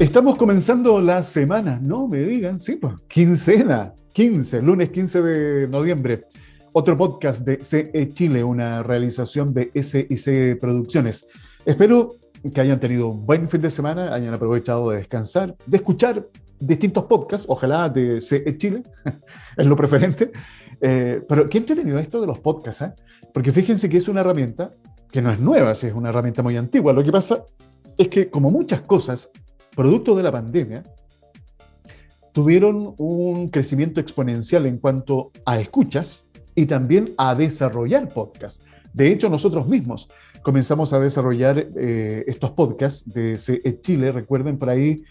Estamos comenzando la semana, no me digan, sí, pues, quincena, 15, lunes 15 de noviembre. Otro podcast de CE Chile, una realización de SIC Producciones. Espero que hayan tenido un buen fin de semana, hayan aprovechado de descansar, de escuchar distintos podcasts, ojalá de CE Chile, es lo preferente. Eh, pero qué entretenido esto de los podcasts, ¿eh? porque fíjense que es una herramienta que no es nueva, es una herramienta muy antigua. Lo que pasa es que, como muchas cosas, producto de la pandemia, tuvieron un crecimiento exponencial en cuanto a escuchas y también a desarrollar podcasts. De hecho, nosotros mismos comenzamos a desarrollar eh, estos podcasts de CE Chile, recuerden, por ahí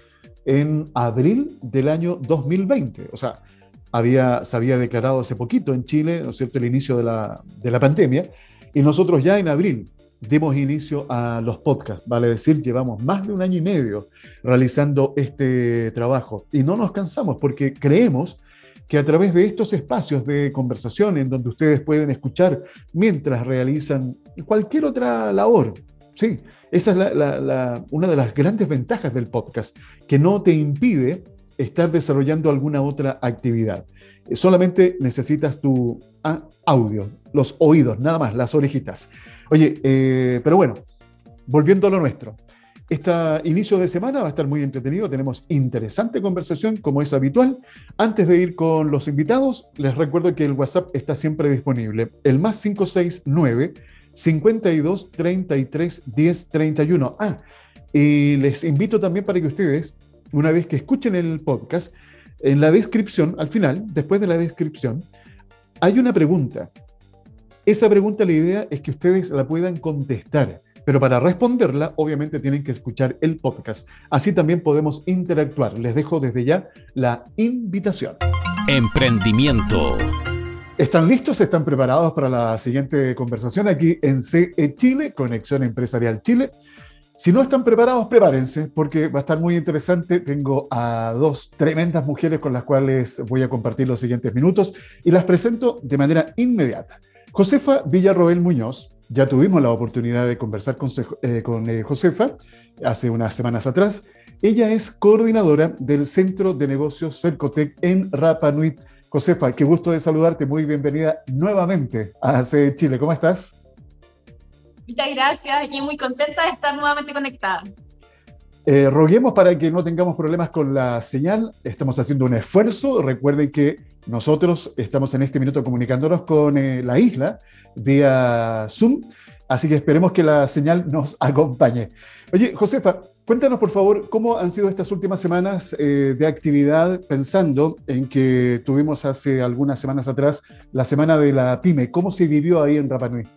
en abril del año 2020. O sea, había, se había declarado hace poquito en Chile, ¿no es cierto?, el inicio de la, de la pandemia, y nosotros ya en abril dimos inicio a los podcasts, vale decir, llevamos más de un año y medio realizando este trabajo y no nos cansamos porque creemos que a través de estos espacios de conversación en donde ustedes pueden escuchar mientras realizan cualquier otra labor, sí, esa es una de las grandes ventajas del podcast, que no te impide estar desarrollando alguna otra actividad. Solamente necesitas tu ah, audio, los oídos, nada más, las orejitas. Oye, eh, pero bueno, volviendo a lo nuestro. Este inicio de semana va a estar muy entretenido, tenemos interesante conversación como es habitual. Antes de ir con los invitados, les recuerdo que el WhatsApp está siempre disponible. El más 569 52 33 10 31. Ah, y les invito también para que ustedes, una vez que escuchen el podcast, en la descripción, al final, después de la descripción, hay una pregunta esa pregunta, la idea es que ustedes la puedan contestar, pero para responderla, obviamente tienen que escuchar el podcast. Así también podemos interactuar. Les dejo desde ya la invitación. Emprendimiento. ¿Están listos? ¿Están preparados para la siguiente conversación aquí en CE Chile, Conexión Empresarial Chile? Si no están preparados, prepárense, porque va a estar muy interesante. Tengo a dos tremendas mujeres con las cuales voy a compartir los siguientes minutos y las presento de manera inmediata. Josefa Villarroel Muñoz, ya tuvimos la oportunidad de conversar con, eh, eh, Josefa hace unas semanas atrás. Ella es coordinadora del Centro de Negocios Cercotec en Rapa Nui. Josefa, qué gusto de saludarte, muy bienvenida nuevamente a Chile. ¿Cómo estás? Muchas gracias, y muy contenta de estar nuevamente conectada. Eh, roguemos para que no tengamos problemas con la señal. Estamos haciendo un esfuerzo. Recuerden que nosotros estamos en este minuto comunicándonos con eh, la isla vía Zoom, así que esperemos que la señal nos acompañe. Oye, Josefa, cuéntanos por favor cómo han sido estas últimas semanas eh, de actividad, pensando en que tuvimos hace algunas semanas atrás la semana de la PyME. ¿Cómo se vivió ahí en Rapa Nui?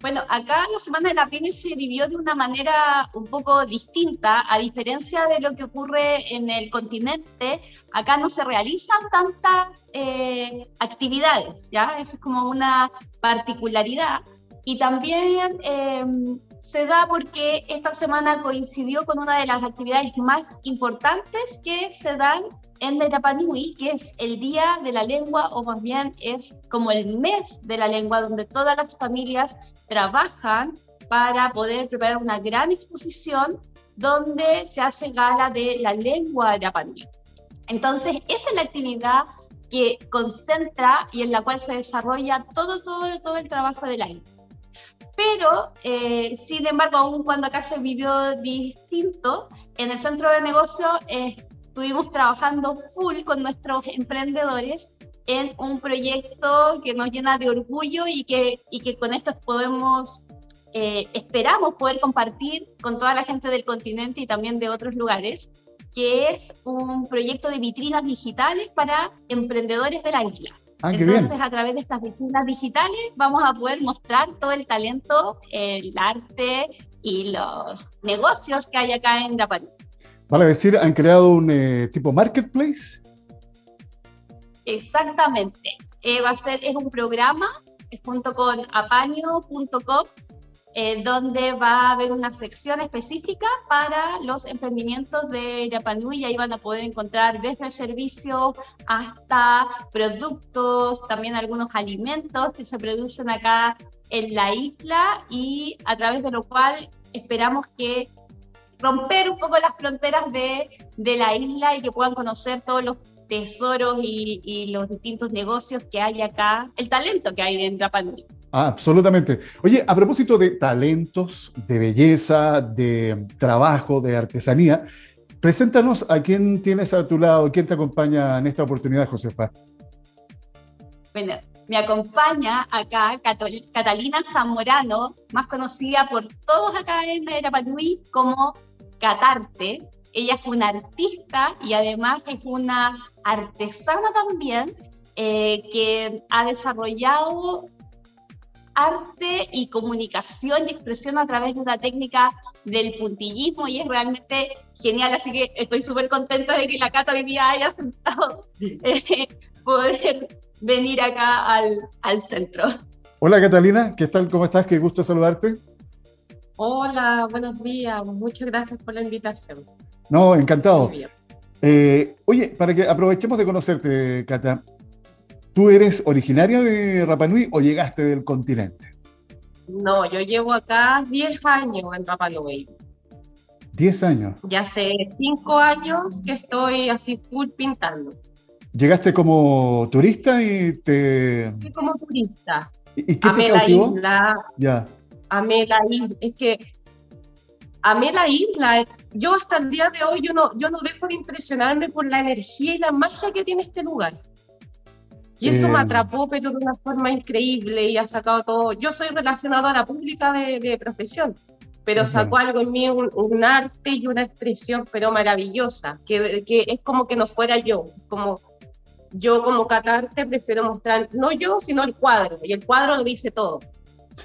Bueno, acá la Semana de la PyME se vivió de una manera un poco distinta, a diferencia de lo que ocurre en el continente, acá no se realizan tantas eh, actividades, ¿ya? Esa es como una particularidad. Y también em, se da porque esta semana coincidió con una de las actividades más importantes que se dan en la Irapanui, que es el Día de la Lengua, o más bien es como el mes de la lengua, donde todas las familias trabajan para poder preparar una gran exposición donde se hace gala de la lengua de Entonces, esa es la actividad que concentra y en la cual se desarrolla todo, todo, todo el trabajo del año. Pero, eh, sin embargo, aún cuando acá se vivió distinto, en el centro de negocio estuvimos trabajando full con nuestros emprendedores en un proyecto que nos llena de orgullo y que, y que con esto podemos, eh, esperamos poder compartir con toda la gente del continente y también de otros lugares, que es un proyecto de vitrinas digitales para emprendedores de la isla. Ah, Entonces, a través de estas vitrinas digitales vamos a poder mostrar todo el talento, el arte y los negocios que hay acá en Japón. Vale decir, han creado un eh, tipo marketplace Exactamente. Eh, va a ser, es un programa junto con apaño.com eh, donde va a haber una sección específica para los emprendimientos de Yapanui y ahí van a poder encontrar desde el servicio hasta productos, también algunos alimentos que se producen acá en la isla y a través de lo cual esperamos que romper un poco las fronteras de, de la isla y que puedan conocer todos los tesoros y, y, los distintos negocios que hay acá, el talento que hay en Rapa Nui. Absolutamente. Oye, a propósito de talentos, de belleza, de trabajo, de artesanía, preséntanos a quién tienes a tu lado, quién te acompaña en esta oportunidad, Josefa. Bueno, me acompaña acá Catalina Zamorano, más conocida por todos acá en Rapanui como Catarte. Ella es una artista y además es una artesana también eh, que ha desarrollado arte y comunicación y expresión a través de una técnica del puntillismo y es realmente genial, así que estoy súper contenta de que la Cata hoy día haya aceptado eh, poder venir acá al, al centro. Hola Catalina, ¿qué tal? ¿Cómo estás? Qué gusto saludarte. Hola, buenos días. Muchas gracias por la invitación. No, encantado. Eh, oye, para que aprovechemos de conocerte, Cata, ¿tú eres originaria de Rapanui o llegaste del continente? No, yo llevo acá 10 años en Rapanui. 10 años. Ya hace 5 años que estoy así full pintando. Llegaste como turista y te... Sí, como turista. ¿Y qué amé te la isla. Ya. Amé la isla. Es que amé la isla. Yo hasta el día de hoy yo no, yo no dejo de impresionarme por la energía y la magia que tiene este lugar. Y eso me eh. atrapó, pero de una forma increíble y ha sacado todo. Yo soy relacionadora pública de, de profesión, pero sacó algo en mí, un, un, arte y una expresión, pero maravillosa, que, que es como que no fuera yo, como yo como catarte prefiero mostrar, no yo, sino el cuadro, y el cuadro lo dice todo.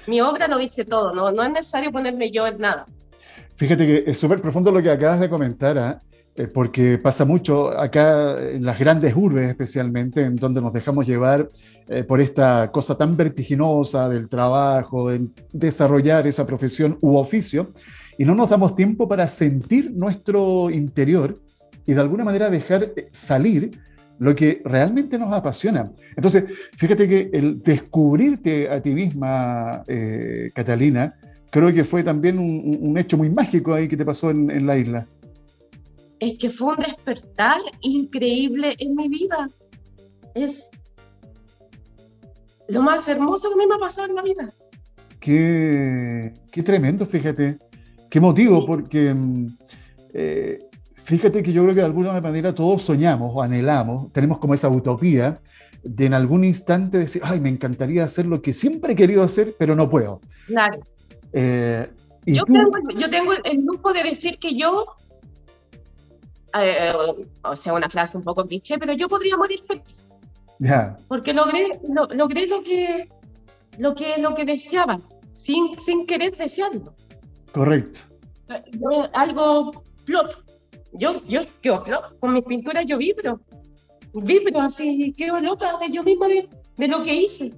Mi obra lo dice todo, no, no es necesario ponerme yo en nada. Fíjate que es súper profundo lo que acabas de comentar, ¿ah? Eh, porque pasa mucho acá en las grandes urbes especialmente, en donde nos dejamos llevar eh, por esta cosa tan vertiginosa del trabajo, de desarrollar esa profesión u oficio, y no nos damos tiempo para sentir nuestro interior y de alguna manera dejar eh, salir lo que realmente nos apasiona. Entonces, fíjate que el descubrirte a ti misma, eh, Catalina, creo que fue también un, hecho muy mágico ahí que te pasó en, la isla. Es que fue un despertar increíble en mi vida. Es lo más hermoso que me ha pasado en la vida. Qué, qué tremendo, fíjate. Qué motivo, porque mm, eh, Fíjate que yo creo que de alguna manera todos soñamos o anhelamos, tenemos como esa utopía de en algún instante decir, ay, me encantaría hacer lo que siempre he querido hacer, pero no puedo. Claro. Eh, yo, tengo, el lujo de decir que yo, eh, o sea, una frase un poco cliché, pero yo podría morir feliz. Ya. Porque logré, logré lo que, lo que, lo que deseaba, sin, sin querer desearlo. Correcto. algo plop, yo, yo, yo, con mis pinturas yo vibro, vibro así, quedo loca de yo misma de, de lo que hice.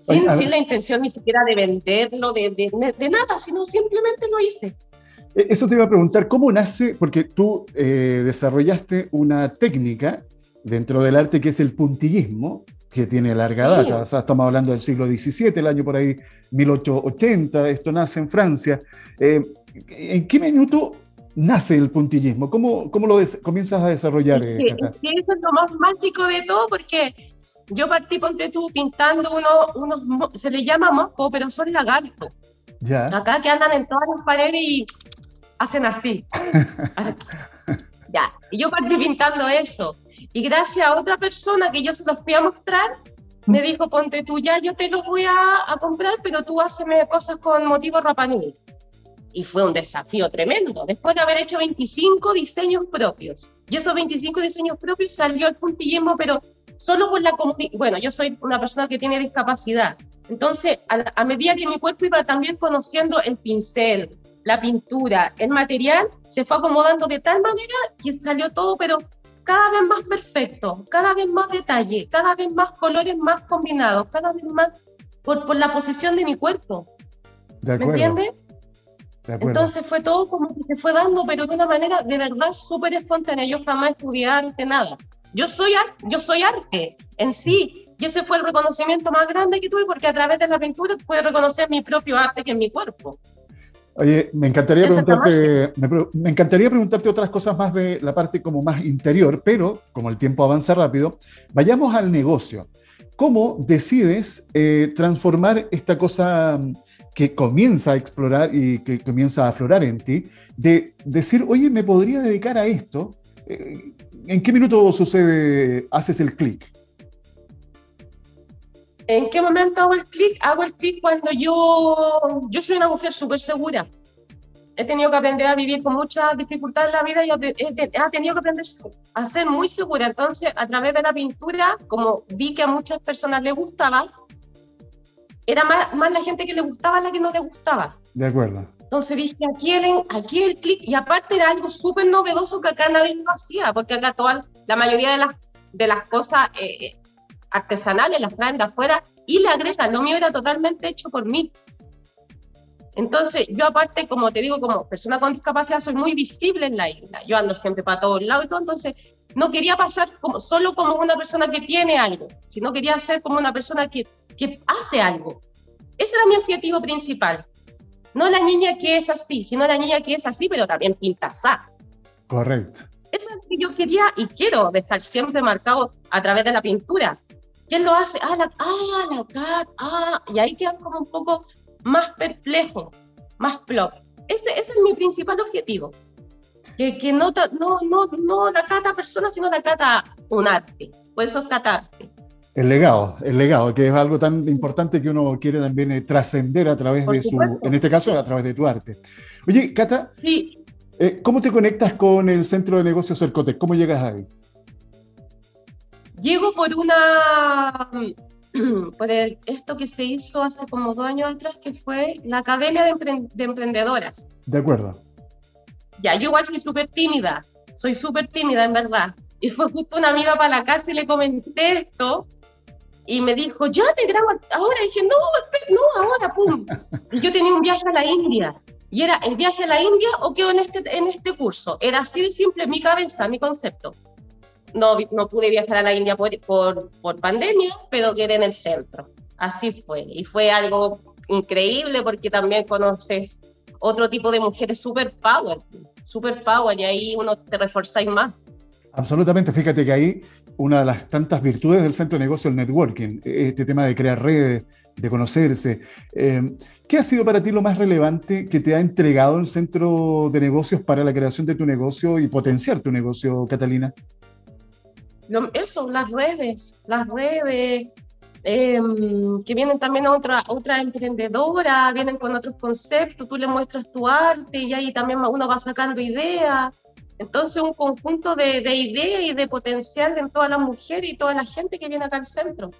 Sin, sin, la intención ni siquiera de venderlo, de, de, de, nada, sino simplemente lo hice. E, eso te iba a preguntar, ¿cómo nace? Porque tú eh, desarrollaste una técnica dentro del arte que es el puntillismo, que tiene larga data. O sea, estamos hablando del siglo XVII, el año por ahí 1880, esto nace en Francia. Eh, ¿En qué minuto nace el puntillismo? ¿Cómo, cómo lo comienzas a desarrollar? Eh, eso es lo más mágico de todo porque yo partí, ponte tú, pintando unos, unos se le llama mosco, pero son lagartos. Ya. Acá que andan en todas las paredes y hacen así. ya. Y yo partí pintando eso. Y gracias a otra persona que yo se los fui a mostrar, me dijo, ponte tú ya, yo te los voy a, a comprar, pero tú hazme cosas con motivo rapanui y fue un desafío tremendo, después de haber hecho 25 diseños propios. Y esos 25 diseños propios salió el puntillismo, pero solo por la comunidad. Bueno, yo soy una persona que tiene discapacidad. Entonces, a, medida que mi cuerpo iba también conociendo el pincel, la pintura, el material, se fue acomodando de tal manera que salió todo, pero cada vez más perfecto, cada vez más detalle, cada vez más colores más combinados, cada vez más por, por la posición de mi cuerpo. ¿Me entiendes? Entonces fue todo como que se fue dando, pero de una manera de verdad súper espontánea. Yo jamás estudié arte, nada. Yo soy, yo soy arte en sí. Y ese fue el reconocimiento más grande que tuve porque a través de la pintura pude reconocer mi propio arte que es mi cuerpo. Oye, me encantaría, preguntarte, me, encantaría preguntarte otras cosas más de la parte como más interior, pero como el tiempo avanza rápido, vayamos al negocio. ¿Cómo decides eh, transformar esta cosa que comienza a explorar y que comienza a aflorar en ti, de decir, oye, me podría dedicar a esto? Eh, ¿En qué minuto sucede, haces el clic? ¿En qué momento hago el clic? Hago el clic cuando yo, yo soy una mujer súper segura. He tenido que aprender a vivir con mucha dificultad en la vida y he, tenido que aprender a ser muy segura. Entonces, a través de la pintura, como vi que a muchas personas les gustaba, era más, más la gente que le gustaba la que no le gustaba. De acuerdo. Entonces dije, aquí el, aquí el clic, y aparte era algo súper novedoso que acá nadie lo hacía, porque acá toda, la mayoría de las, de las cosas eh, artesanales las traen de afuera y le agregan, lo mío era totalmente hecho por mí. Entonces, yo aparte, como te digo, como persona con discapacidad, soy muy visible en la isla. Yo ando siempre para todos lados y todo, entonces no quería pasar como, solo como una persona que tiene algo, sino quería ser como una persona que, que hace algo. Ese era mi objetivo principal. No la niña que es así, sino la niña que es así, pero también pinta así. Correcto. Eso es lo que yo quería y quiero dejar siempre marcado a través de la pintura. ¿Quién lo hace? Ah, la, ah, la cat, ah, y ahí quedan como un poco más perplejo, más plop. Ese, ese es mi principal objetivo. Que, que no, no, no, no la cata persona, sino la cata un arte. Por eso es cata El legado, el legado, que es algo tan importante que uno quiere también eh, trascender a través de su, en este caso, a través de tu arte. Oye, Cata, sí. Eh, ¿cómo te conectas con el Centro de Negocios Cercotec? ¿Cómo llegas ahí? Llego por una, por esto que se hizo hace como dos años atrás, que fue la Academia de, Emprendedoras. De acuerdo. Ya, yo igual soy súper tímida, soy súper tímida en verdad. Y fue justo una amiga para la casa y le comenté esto y me dijo, ya te grabo ahora. Y dije, no, no, ahora, pum. Y yo tenía un viaje a la India. Y era el viaje a la India o quedo en este, en este curso. Era así de simple mi cabeza, mi concepto no, no pude viajar a la India por, por, pandemia, pero quedé en el centro. Así fue. Y fue algo increíble porque también conoces otro tipo de mujeres super power, super power, y ahí uno te reforzáis más. Absolutamente, fíjate que ahí una de las tantas virtudes del centro de negocio el networking, este tema de crear redes, de conocerse. Eh, ¿Qué ha sido para ti lo más relevante que te ha entregado el centro de negocios para la creación de tu negocio y potenciar tu negocio, Catalina? Eso, las redes, las redes, em, que vienen también otra, otra emprendedora, vienen con otros conceptos, tú le muestras tu arte y ahí también uno va sacando ideas. Entonces, un conjunto de, de ideas y de potencial en todas las mujeres y toda la gente que viene acá al centro.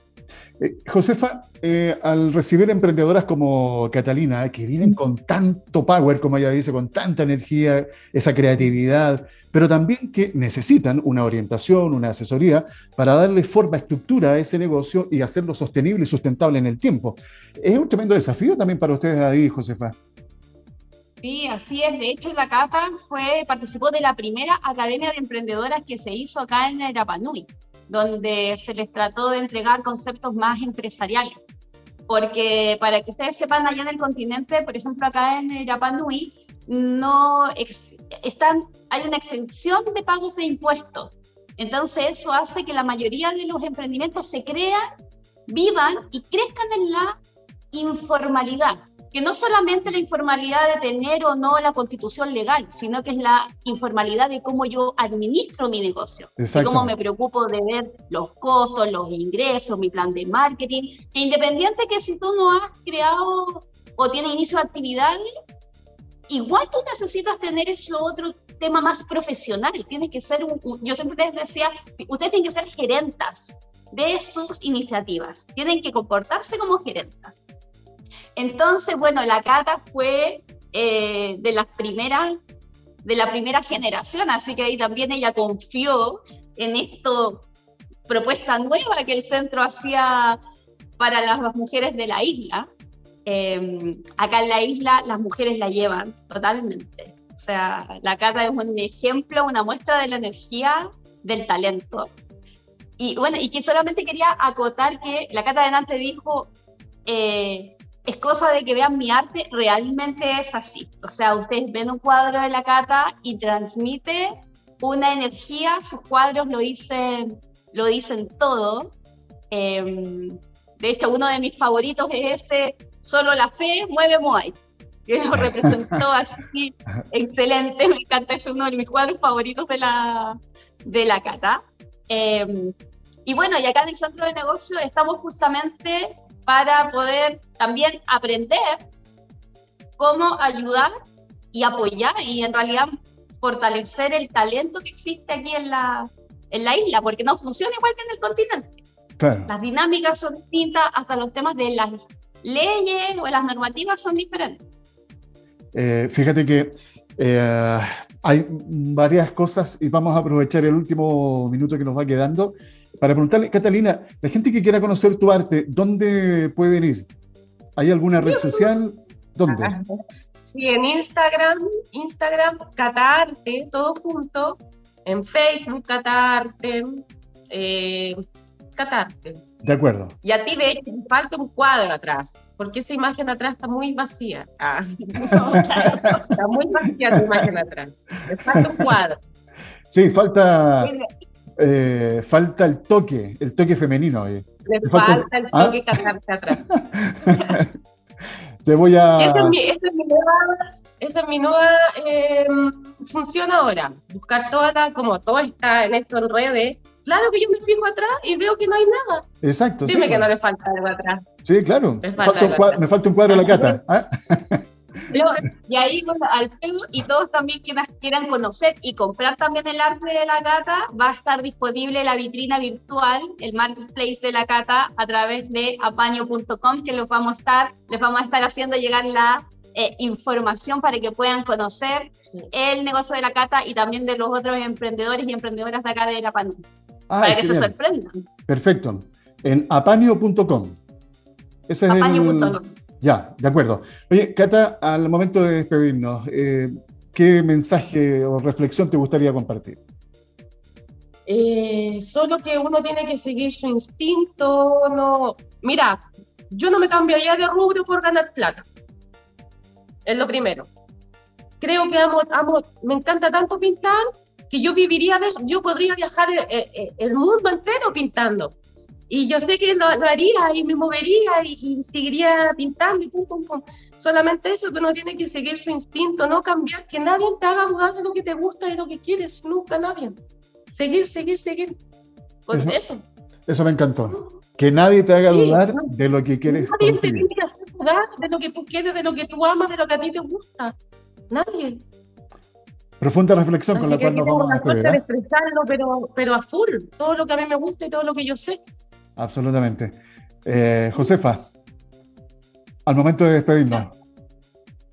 Eh, Josefa, eh, al recibir emprendedoras como Catalina, que vienen con tanto power, como ella dice, con tanta energía, esa creatividad, pero también que necesitan una orientación, una asesoría para darle forma, estructura a ese negocio y hacerlo sostenible y sustentable en el tiempo. Es un tremendo desafío también para ustedes ahí, Josefa. Sí, así es. De hecho, la CAPA fue, participó de la primera Academia de Emprendedoras que se hizo acá en Rapanui, donde se les trató de entregar conceptos más empresariales. Porque para que ustedes sepan, allá en el continente, por ejemplo, acá en Rapanui, no están, hay una exención de pagos de impuestos. Entonces eso hace que la mayoría de los emprendimientos se crean, vivan y crezcan en la informalidad, que no solamente la informalidad de tener o no la constitución legal, sino que es la informalidad de cómo yo administro mi negocio, de cómo me preocupo de ver los costos, los ingresos, mi plan de marketing, que independiente que si tú no has creado o tienes inicio de actividades, igual tú necesitas tener ese otro tema más profesional. Tienes que ser, un, yo siempre les decía, ustedes tienen que ser gerentas de sus iniciativas, tienen que comportarse como gerentas. Entonces, bueno, la Cata fue eh, de las primeras, de la primera generación, así que ahí también ella confió en esto, propuesta nueva que el centro hacía para las mujeres de la isla. Em, acá en la isla las mujeres la llevan totalmente. O sea, la Cata es un ejemplo, una muestra de la energía, del talento. Y bueno, y que solamente quería acotar que la Cata de Nantes dijo, eh, es cosa de que vean mi arte, realmente es así. O sea, ustedes ven un cuadro de la cata y transmite una energía, sus cuadros lo dicen, lo dicen todo. Em, de hecho, uno de mis favoritos es ese, solo la fe mueve Moai, que lo representó así, excelente, me encanta, es uno de mis cuadros favoritos de la, de la cata. Em, y bueno, y acá en el centro de negocio estamos justamente para poder también aprender cómo ayudar y apoyar y en realidad fortalecer el talento que existe aquí en la, en la isla, porque no funciona igual que en el continente. Las dinámicas son distintas, hasta los temas de las leyes o las normativas son diferentes. Eh, fíjate que eh, hay varias cosas y vamos a aprovechar el último minuto que nos va quedando para preguntarle, Catalina, la gente que quiera conocer tu arte, ¿dónde pueden ir? ¿Hay alguna red social? ¿Dónde? Sí, en Instagram, Instagram, Catarte, todo junto. En Facebook, Catarte, eh, Catarte. De acuerdo. Y a ti, de hecho, te falta un cuadro atrás, porque esa imagen atrás está muy vacía. Ah, está muy vacía tu imagen atrás. Te falta un cuadro. Sí, falta. Eh, falta el toque, el toque femenino. Le, falta, el ¿Ah? toque ¿Ah? atrás. Te voy a. Esa es mi, nueva, em, función ahora. Buscar toda la, como todo está en esto en redes. Claro que yo me fijo atrás y veo que no hay nada. Exacto. Dime que no le falta algo atrás. Sí, claro. Me falta, me falta un cuadro de la cata. ¿ah? Y ahí, bueno, Alfredo y todos también quienes quieran conocer y comprar también el arte de la cata, va a estar disponible la vitrina virtual, el marketplace de la cata, a través de apaño.com, que los vamos a estar, les vamos a estar haciendo llegar la eh, información para que puedan conocer el negocio de la cata y también de los otros emprendedores y emprendedoras de acá de la Paño. Ah, para que se sorprendan. Perfecto. En apaño.com. Ese es apaño.com. Ya, de acuerdo. Oye, Cata, al momento de despedirnos, eh, ¿qué mensaje o reflexión te gustaría compartir? Eh, solo que uno tiene que seguir su instinto. No, mira, yo no me cambiaría de rubro por ganar plata. Es lo primero. Creo que amo, amo, me encanta tanto pintar que yo viviría, yo podría viajar eh, el mundo entero pintando. Y yo sé que lo, haría y me movería y, seguiría pintando y pum, pum, pum. Solamente eso, que uno tiene que seguir su instinto, no cambiar, que nadie te haga dudar de lo que te gusta y de lo que quieres, nunca nadie. Seguir, seguir, seguir. Pues eso. Eso, me encantó. Que nadie te haga dudar de lo que quieres. Nadie te tiene que hacer dudar de lo que tú quieres, de lo que tú amas, de lo que a ti te gusta. Nadie. Profunda reflexión con la cual nos vamos a despedir. ¿eh? expresarlo, pero, pero a full. Todo lo que a mí me gusta y todo lo que yo sé. Absolutamente. Eh, Josefa, al momento de despedirnos.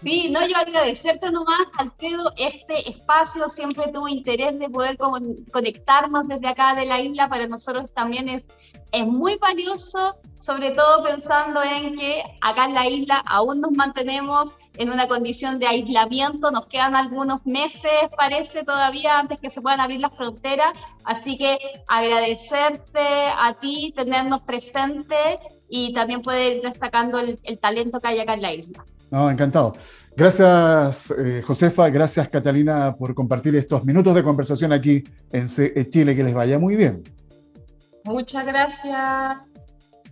Sí, no, yo agradecerte nomás, Alfredo, este espacio, siempre tuvo interés de poder conectarnos desde acá de la isla, para nosotros también es, es muy valioso, sobre todo pensando en que acá en la isla aún nos mantenemos en una condición de aislamiento, nos quedan algunos meses, parece, todavía antes que se puedan abrir las fronteras, así que agradecerte a ti, tenernos presente y también poder ir destacando el, talento que hay acá en la isla. No, encantado. Gracias, eh, Josefa, gracias, Catalina, por compartir estos minutos de conversación aquí en CE Chile, que les vaya muy bien. Muchas gracias,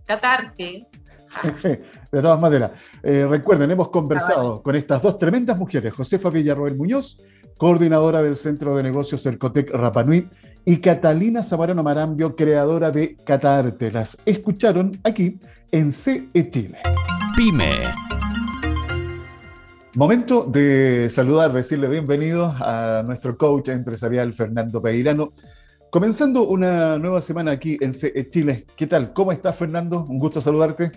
Catarte. de todas maneras, eh, recuerden, hemos conversado con estas dos tremendas mujeres, Josefa Villarroel Muñoz, coordinadora del Centro de Negocios Cercotec Rapanui, y Catalina Zamarano Marambio, creadora de Catarte. Las escucharon aquí en CE Chile. Pyme. Momento de saludar, decirle bienvenidos a nuestro coach empresarial Fernando Peirano. Comenzando una nueva semana aquí en CE Chile. ¿Qué tal? ¿Cómo estás, Fernando? Un gusto saludarte.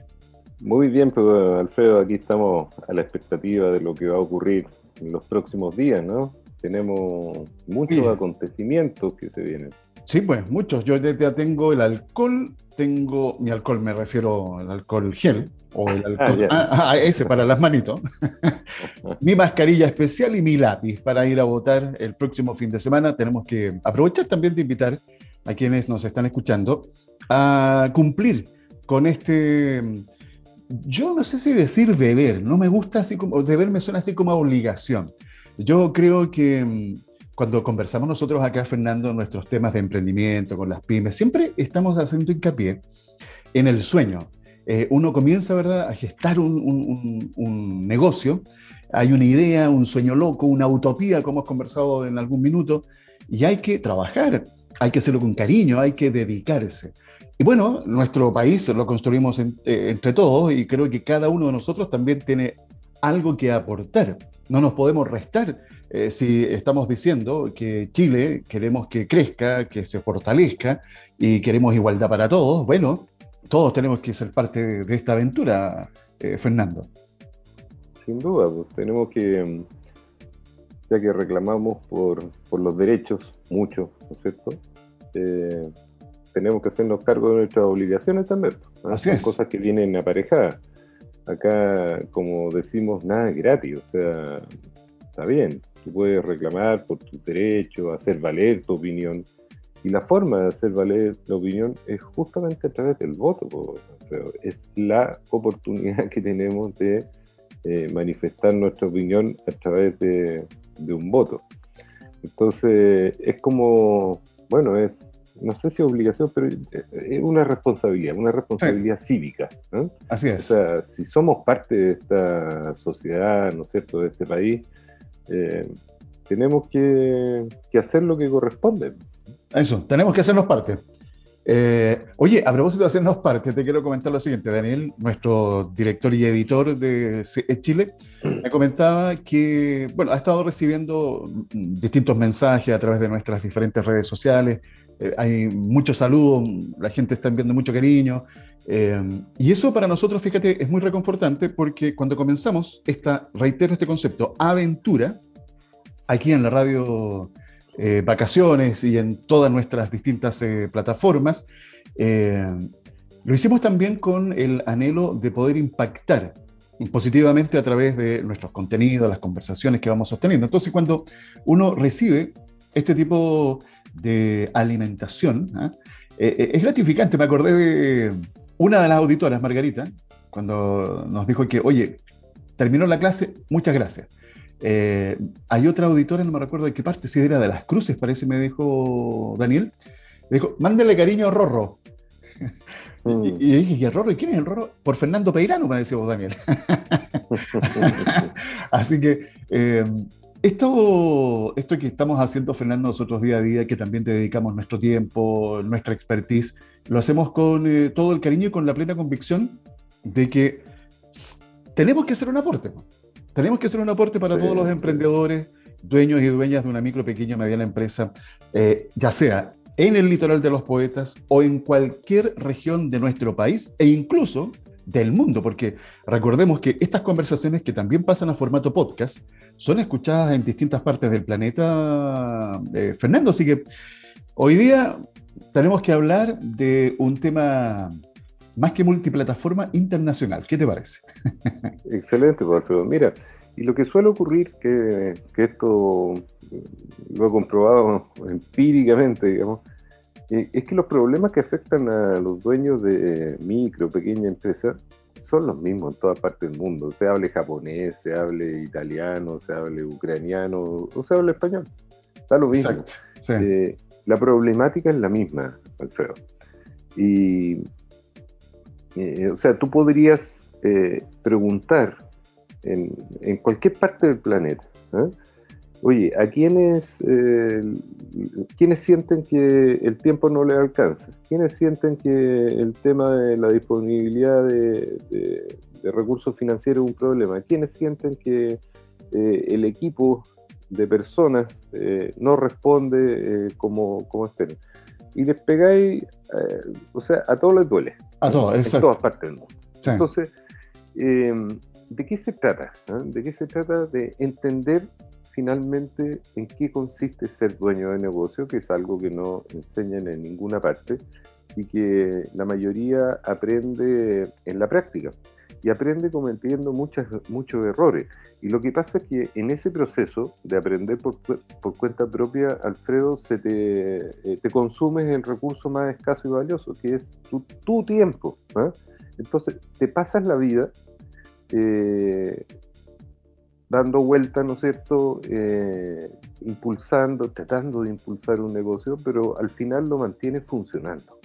Muy bien, pues, Alfredo, aquí estamos a la expectativa de lo que va a ocurrir en los próximos días, ¿no? Tenemos muchos acontecimientos que se vienen. Sí, pues muchos. Yo ya tengo el alcohol, tengo mi alcohol, me refiero al alcohol gel, o el ah, alcohol, ah, ah, ese para las manitos. mi mascarilla especial y mi lápiz para ir a votar el próximo fin de semana. Tenemos que aprovechar también de invitar a quienes nos están escuchando a cumplir con este yo no sé si decir deber, no me gusta así como, deber me suena así como obligación. Yo creo que mm, cuando conversamos nosotros acá, Fernando, nuestros temas de emprendimiento con las pymes, siempre estamos haciendo hincapié en el sueño. Eh, uno comienza, ¿verdad?, a gestar un, un, negocio, hay una idea, un sueño loco, una utopía, como hemos conversado en algún minuto, y hay que trabajar, hay que hacerlo con cariño, hay que dedicarse. Y bueno, nuestro país lo construimos eh, entre todos y creo que cada uno de nosotros también tiene algo que aportar. No nos podemos restar eh, si estamos diciendo que Chile queremos que crezca, que se fortalezca y queremos igualdad para todos. Bueno, todos tenemos que ser parte de, esta aventura, eh, Fernando. Sin duda, pues tenemos que, ya que reclamamos por, por los derechos, muchos, ¿no es cierto? Tenemos que hacernos cargo de nuestras obligaciones también. Así es. cosas que vienen aparejadas. Acá, como decimos, nada es gratis. O sea, está bien, tú puedes reclamar por tu derecho, hacer valer tu opinión. Y la forma de hacer valer la opinión es justamente a través del voto. Es la oportunidad que tenemos de eh, manifestar nuestra opinión a través de, de un voto. Entonces, es como, bueno, es no sé si obligación, pero eh, es una responsabilidad, una responsabilidad cívica. Así es. O sea, si somos parte de esta sociedad, ¿no es cierto?, de este país, eh, tenemos que, hacer lo que corresponde. Eso, tenemos que hacernos parte. Eh, oye, a propósito de hacernos parte, te quiero comentar lo siguiente. Daniel, nuestro director y editor de Chile, me comentaba que, bueno, ha estado recibiendo distintos mensajes a través de nuestras diferentes redes sociales, eh, hay muchos saludos, la gente está enviando mucho cariño. Eh, y eso para nosotros, fíjate, es muy reconfortante porque cuando comenzamos esta, reitero este concepto, aventura, aquí en la radio eh, Vacaciones y en todas nuestras distintas plataformas, lo hicimos también con el anhelo de poder impactar positivamente a través de nuestros contenidos, las conversaciones que vamos sosteniendo. Entonces, cuando uno recibe este tipo de alimentación. ¿ah? Eh, eh, es gratificante, me acordé de una de las auditoras, Margarita, cuando nos dijo que, oye, terminó la clase, muchas gracias. Eh, hay otra auditora, no me recuerdo de qué parte, si era de las cruces, parece, me dijo Daniel. Me dijo, mándele cariño a Rorro. Mm. Y, dije, ¿y Rorro? ¿Y quién es el Rorro? Por Fernando Peirano, me decía vos, Daniel. Así que esto, esto que estamos haciendo, Fernando, nosotros día a día, que también te dedicamos nuestro tiempo, nuestra expertise, lo hacemos con eh, todo el cariño y con la plena convicción de que tenemos que hacer un aporte. Tenemos que hacer un aporte para todos los emprendedores, dueños y dueñas de una micro, pequeña, mediana empresa, eh, ya sea en el litoral de los poetas o en cualquier región de nuestro país e incluso del mundo, porque recordemos que estas conversaciones que también pasan a formato podcast son escuchadas en distintas partes del planeta, eh, Fernando, así que hoy día tenemos que hablar de un tema más que multiplataforma internacional. ¿Qué te parece? Excelente, Alfredo. Mira, y lo que suele ocurrir, que, que esto lo he comprobado empíricamente, digamos, es que los problemas que afectan a los dueños de micro, pequeña empresa son los mismos en toda parte del mundo. Se hable japonés, se hable italiano, se hable ucraniano o se hable español. Está lo mismo. Eh, la problemática es la misma, Alfredo. Y, eh, o sea, tú podrías preguntar en, en, cualquier parte del planeta. Oye, ¿a quiénes, eh, quiénes sienten que el tiempo no les alcanza? ¿Quiénes sienten que el tema de la disponibilidad de, recursos financieros es un problema? ¿Quiénes sienten que eh, el equipo de personas eh, no responde como, como esperan? Y les pegáis, o sea, a todos les duele. A todos, exacto. En todas partes del mundo. Entonces, ¿de qué se trata? ¿Ah? ¿De qué se trata? De entender finalmente en qué consiste ser dueño de negocio, que es algo que no enseñan en ninguna parte y que la mayoría aprende en la práctica y aprende cometiendo muchas, muchos errores. Y lo que pasa es que en ese proceso de aprender por, por cuenta propia, Alfredo, se te, eh, te consumes el recurso más escaso y valioso, que es tu, tiempo. ¿ah? Entonces, te pasas la vida eh, dando vuelta, ¿no es cierto? Eh, impulsando, tratando de impulsar un negocio, pero al final lo mantienes funcionando.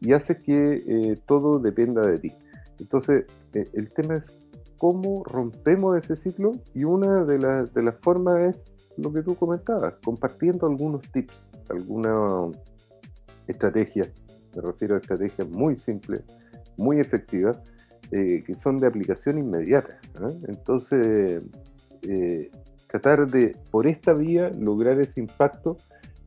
Y hace que eh, todo dependa de ti. Entonces, el tema es cómo rompemos ese ciclo y una de, de las formas es lo que tú comentabas, compartiendo algunos tips, alguna estrategia, me refiero a estrategias muy simples, muy efectivas, eh, que son de aplicación inmediata. Entonces, eh, tratar de, por esta vía, lograr ese impacto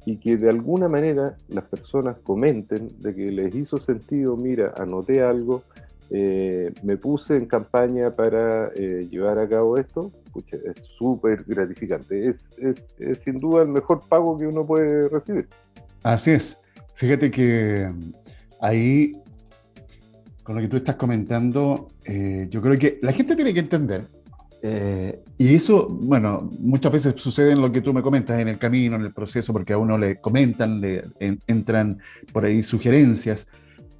y que de alguna manera las personas comenten de que les hizo sentido, mira, anoté algo, eh, me puse en campaña para llevar a cabo esto, es súper gratificante. Es, es, sin duda el mejor pago que uno puede recibir. Así es. Fíjate que ahí, con lo que tú estás comentando, eh, yo creo que la gente tiene que entender, eh, y eso, bueno, muchas veces sucede en lo que tú me comentas, en el camino, en el proceso, porque a uno le comentan, le entran por ahí sugerencias,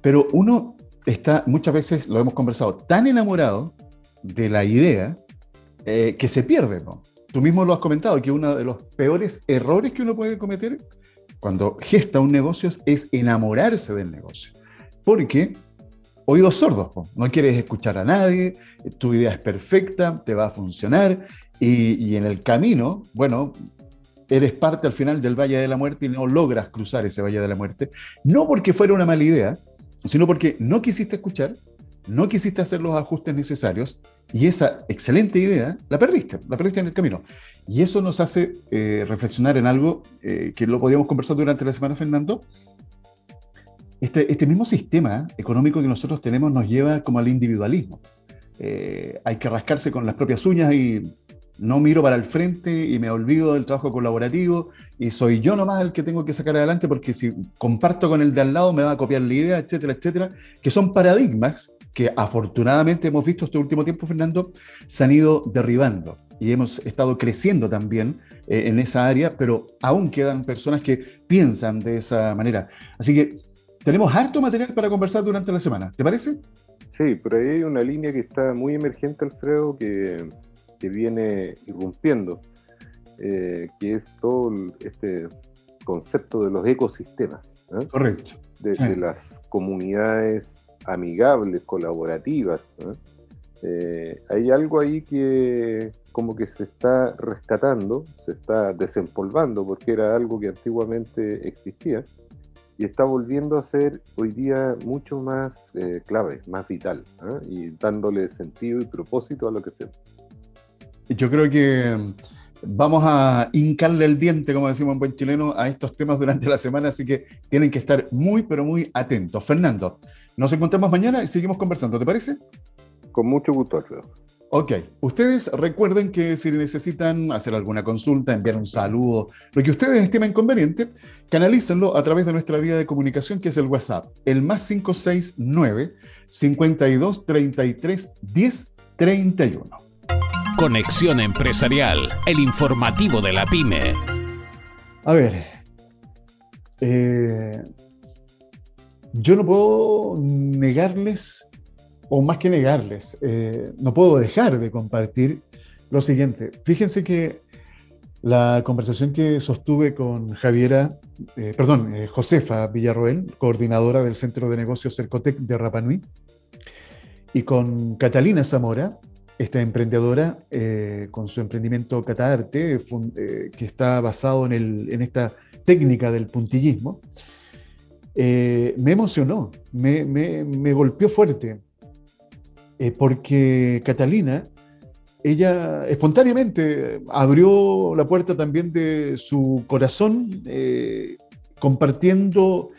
pero uno está, muchas veces, lo hemos conversado, tan enamorado de la idea eh, que se pierde. ¿no? Tú mismo lo has comentado, que uno de los peores errores que uno puede cometer cuando gesta un negocio es enamorarse del negocio. Porque oídos sordos, no quieres escuchar a nadie, tu idea es perfecta, te va a funcionar y, en el camino, bueno, eres parte al final del Valle de la Muerte y no logras cruzar ese Valle de la Muerte, no porque fuera una mala idea, sino porque no quisiste escuchar, no quisiste hacer los ajustes necesarios y esa excelente idea la perdiste, la perdiste en el camino. Y eso nos hace eh, reflexionar en algo eh, que lo podríamos conversar durante la semana, Fernando. Este, este, mismo sistema económico que nosotros tenemos nos lleva como al individualismo. Eh, hay que rascarse con las propias uñas y no miro para el frente y me olvido del trabajo colaborativo y soy yo nomás el que tengo que sacar adelante porque si comparto con el de al lado me va a copiar la idea, etcétera, etcétera, que son paradigmas que afortunadamente hemos visto este último tiempo, Fernando, se han ido derribando y hemos estado creciendo también eh, en esa área, pero aún quedan personas que piensan de esa manera. Así que tenemos harto material para conversar durante la semana, ¿te parece? Sí, pero ahí hay una línea que está muy emergente, Alfredo, que, que viene irrumpiendo, eh, que es todo este concepto de los ecosistemas. ¿eh? Correcto. de, las comunidades amigables, colaborativas. Eh, hay algo ahí que como que se está rescatando, se está desempolvando, porque era algo que antiguamente existía, y está volviendo a ser hoy día mucho más eh, clave, más vital, y dándole sentido y propósito a lo que hacemos. Yo creo que vamos a hincarle el diente, como decimos en buen chileno, a estos temas durante la semana, así que tienen que estar muy, pero muy atentos. Fernando, nos encontramos mañana y seguimos conversando, ¿te parece? Con mucho gusto, Alfredo. Ok, ustedes recuerden que si necesitan hacer alguna consulta, enviar un saludo, lo que ustedes estimen conveniente, canalícenlo a través de nuestra vía de comunicación que es el WhatsApp, el más 569 52 33 10 31. Conexión Empresarial, el informativo de la pyme. A ver, eh, yo no puedo negarles, o más que negarles, eh, no puedo dejar de compartir lo siguiente. Fíjense que la conversación que sostuve con Javiera, eh, perdón, eh, Josefa Villarroel, coordinadora del Centro de Negocios Cercotec de Rapanui, y con Catalina Zamora, esta emprendedora con su emprendimiento Cataarte, que está basado en, el, en esta técnica del puntillismo, eh, me emocionó, me, golpeó fuerte, eh, porque Catalina, ella espontáneamente abrió la puerta también de su corazón, eh, compartiendo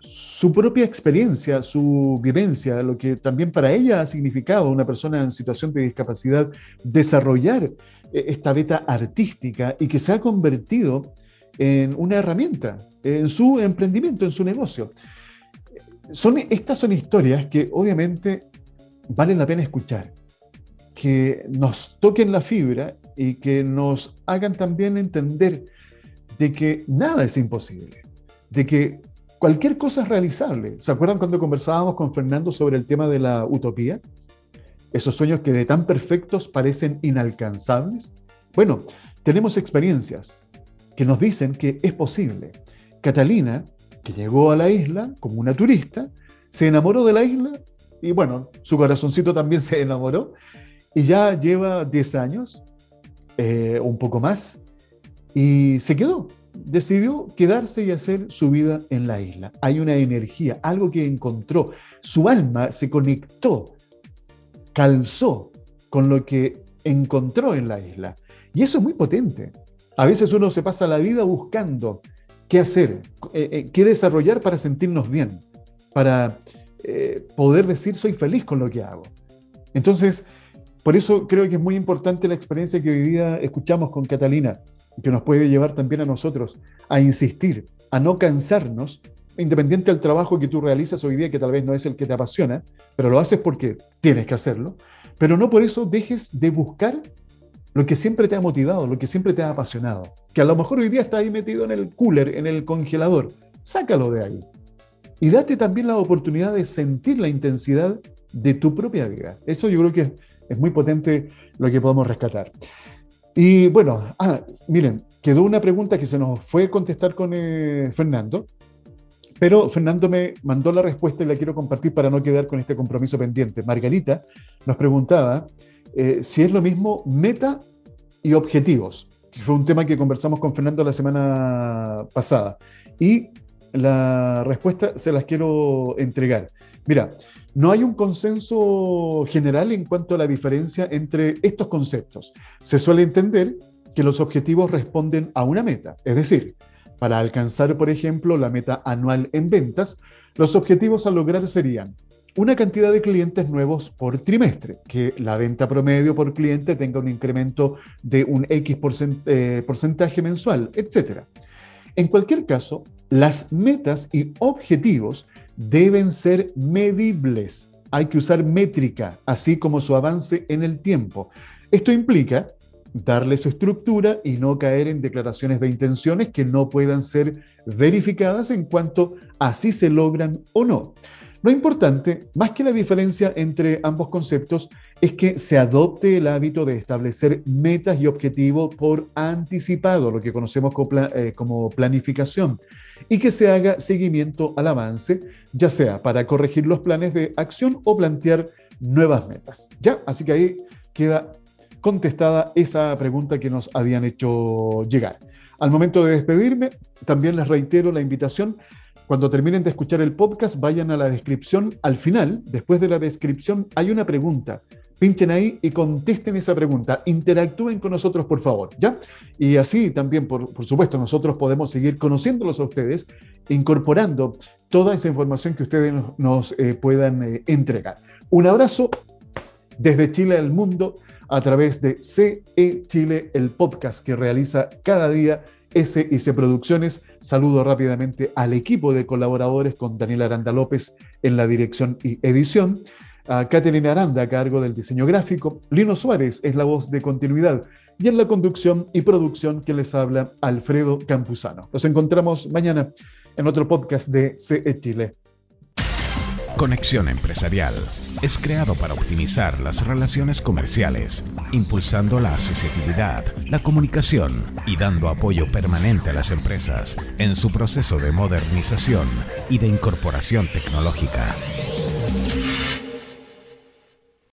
su propia experiencia, su vivencia, lo que también para ella ha significado una persona en situación de discapacidad desarrollar esta beta artística y que se ha convertido en una herramienta en su emprendimiento, en su negocio. Son, estas son historias que obviamente valen la pena escuchar, que nos toquen la fibra y que nos hagan también entender de que nada es imposible, de que cualquier cosa es realizable. ¿Se acuerdan cuando conversábamos con Fernando sobre el tema de la utopía? Esos sueños que de tan perfectos parecen inalcanzables. Bueno, tenemos experiencias que nos dicen que es posible. Catalina, que llegó a la isla como una turista, se enamoró de la isla y bueno, su corazoncito también se enamoró y ya lleva 10 años, eh, un poco más, y se quedó. Decidió quedarse y hacer su vida en la isla. Hay una energía, algo que encontró. Su alma se conectó, calzó con lo que encontró en la isla. Y eso es muy potente. A veces uno se pasa la vida buscando qué hacer, eh, eh, qué desarrollar para sentirnos bien, para eh, poder decir soy feliz con lo que hago. Entonces, por eso creo que es muy importante la experiencia que hoy día escuchamos con Catalina, que nos puede llevar también a nosotros a insistir, a no cansarnos, independiente del trabajo que tú realizas hoy día, que tal vez no es el que te apasiona, pero lo haces porque tienes que hacerlo, pero no por eso dejes de buscar lo que siempre te ha motivado, lo que siempre te ha apasionado, que a lo mejor hoy día está ahí metido en el cooler, en el congelador, sácalo de ahí y date también la oportunidad de sentir la intensidad de tu propia vida. Eso yo creo que es muy potente lo que podemos rescatar. Y bueno, ah, miren, quedó una pregunta que se nos fue contestar con eh, Fernando, pero Fernando me mandó la respuesta y la quiero compartir para no quedar con este compromiso pendiente. Margarita nos preguntaba eh, si es lo mismo meta y objetivos, que fue un tema que conversamos con Fernando la semana pasada. Y la respuesta se las quiero entregar. Mira, no hay un consenso general en cuanto a la diferencia entre estos conceptos. Se suele entender que los objetivos responden a una meta, es decir, para alcanzar, por ejemplo, la meta anual en ventas, los objetivos a lograr serían una cantidad de clientes nuevos por trimestre, que la venta promedio por cliente tenga un incremento de un X eh, porcentaje mensual, etc. En cualquier caso, las metas y objetivos deben ser medibles. Hay que usar métrica, así como su avance en el tiempo. Esto implica darle su estructura y no caer en declaraciones de intenciones que no puedan ser verificadas en cuanto a si se logran o no. Lo importante, más que la diferencia entre ambos conceptos, es que se adopte el hábito de establecer metas y objetivos por anticipado, lo que conocemos eh, como planificación, y que se haga seguimiento al avance, ya sea para corregir los planes de acción o plantear nuevas metas. Ya, así que ahí queda contestada esa pregunta que nos habían hecho llegar. Al momento de despedirme, también les reitero la invitación cuando terminen de escuchar el podcast, vayan a la descripción. Al final, después de la descripción, hay una pregunta. Pinchen ahí y contesten esa pregunta. Interactúen con nosotros, por favor, ¿ya? Y así también, por, supuesto, nosotros podemos seguir conociéndolos a ustedes, incorporando toda esa información que ustedes nos, eh, puedan eh, entregar. Un abrazo desde Chile al mundo a través de CE Chile, el podcast que realiza cada día SIC Producciones. Saludo rápidamente al equipo de colaboradores con Daniel Aranda López en la dirección y edición, a Catherine Aranda a cargo del diseño gráfico, Lino Suárez es la voz de continuidad y en la conducción y producción que les habla Alfredo Campuzano. Nos encontramos mañana en otro podcast de CE Chile. Conexión Empresarial es creado para optimizar las relaciones comerciales, impulsando la accesibilidad, la comunicación y dando apoyo permanente a las empresas en su proceso de modernización y de incorporación tecnológica.